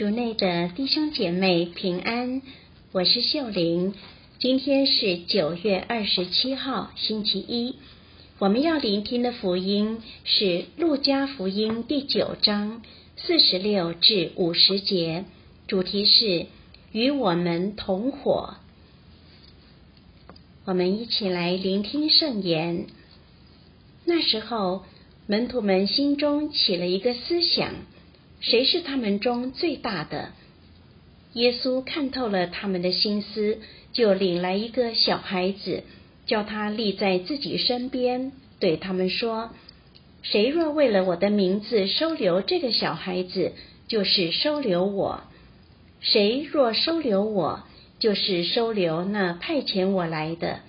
主内的弟兄姐妹平安，我是秀玲。今天是九月二十七号，星期一。我们要聆听的福音是《路加福音》第九章四十六至五十节，主题是与我们同伙。我们一起来聆听圣言。那时候，门徒们心中起了一个思想。谁是他们中最大的？耶稣看透了他们的心思，就领来一个小孩子，叫他立在自己身边，对他们说：“谁若为了我的名字收留这个小孩子，就是收留我；谁若收留我，就是收留那派遣我来的。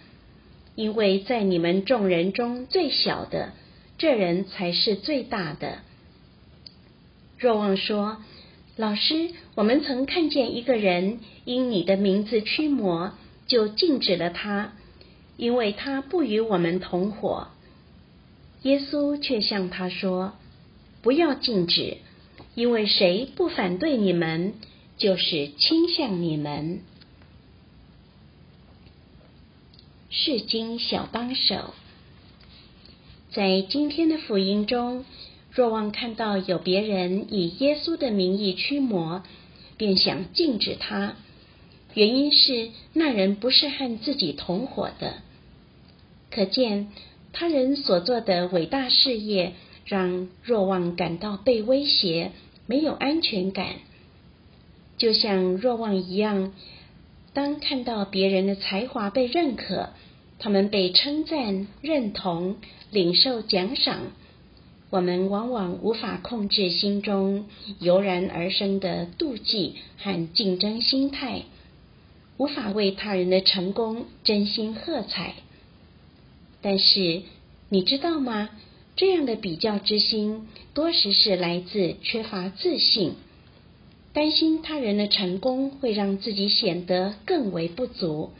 因为在你们众人中最小的，这人才是最大的。”若望说：“老师，我们曾看见一个人因你的名字驱魔，就禁止了他，因为他不与我们同伙。”耶稣却向他说：“不要禁止，因为谁不反对你们，就是倾向你们。”是经小帮手，在今天的福音中。若望看到有别人以耶稣的名义驱魔，便想禁止他。原因是那人不是和自己同伙的。可见他人所做的伟大事业，让若望感到被威胁，没有安全感。就像若望一样，当看到别人的才华被认可，他们被称赞、认同、领受奖赏。我们往往无法控制心中油然而生的妒忌和竞争心态，无法为他人的成功真心喝彩。但是，你知道吗？这样的比较之心，多时是来自缺乏自信，担心他人的成功会让自己显得更为不足。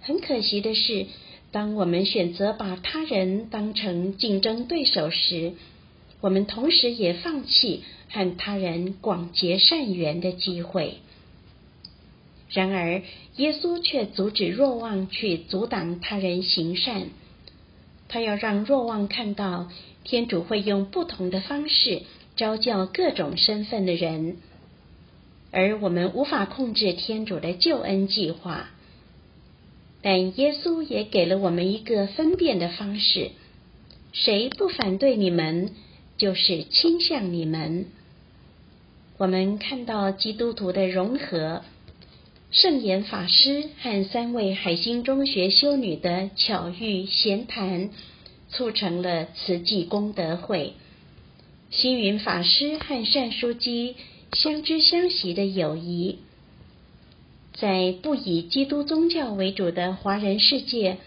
很可惜的是。当我们选择把他人当成竞争对手时，我们同时也放弃和他人广结善缘的机会。然而，耶稣却阻止若望去阻挡他人行善。他要让若望看到，天主会用不同的方式招教各种身份的人，而我们无法控制天主的救恩计划。但耶稣也给了我们一个分辨的方式：谁不反对你们，就是倾向你们。我们看到基督徒的融合，圣严法师和三位海星中学修女的巧遇闲谈，促成了慈济功德会；星云法师和善书记相知相惜的友谊。在不以基督宗教为主的华人世界，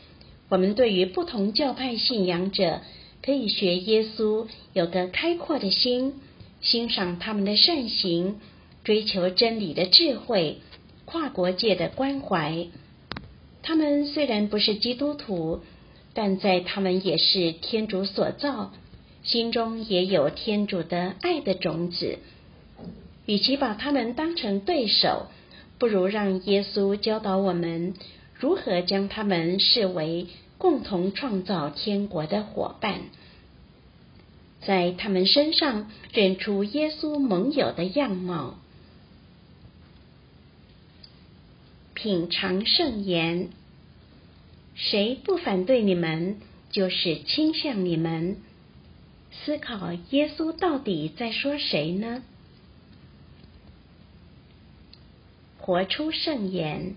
我们对于不同教派信仰者，可以学耶稣，有个开阔的心，欣赏他们的善行，追求真理的智慧，跨国界的关怀。他们虽然不是基督徒，但在他们也是天主所造，心中也有天主的爱的种子。与其把他们当成对手，不如让耶稣教导我们如何将他们视为共同创造天国的伙伴，在他们身上认出耶稣盟友的样貌，品尝圣言。谁不反对你们，就是倾向你们。思考耶稣到底在说谁呢？活出圣言，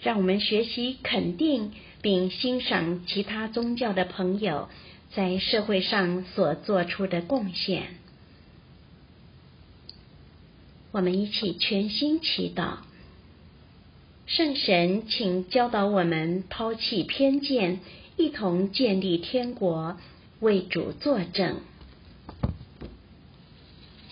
让我们学习肯定并欣赏其他宗教的朋友在社会上所做出的贡献。我们一起全心祈祷，圣神，请教导我们抛弃偏见，一同建立天国，为主作证。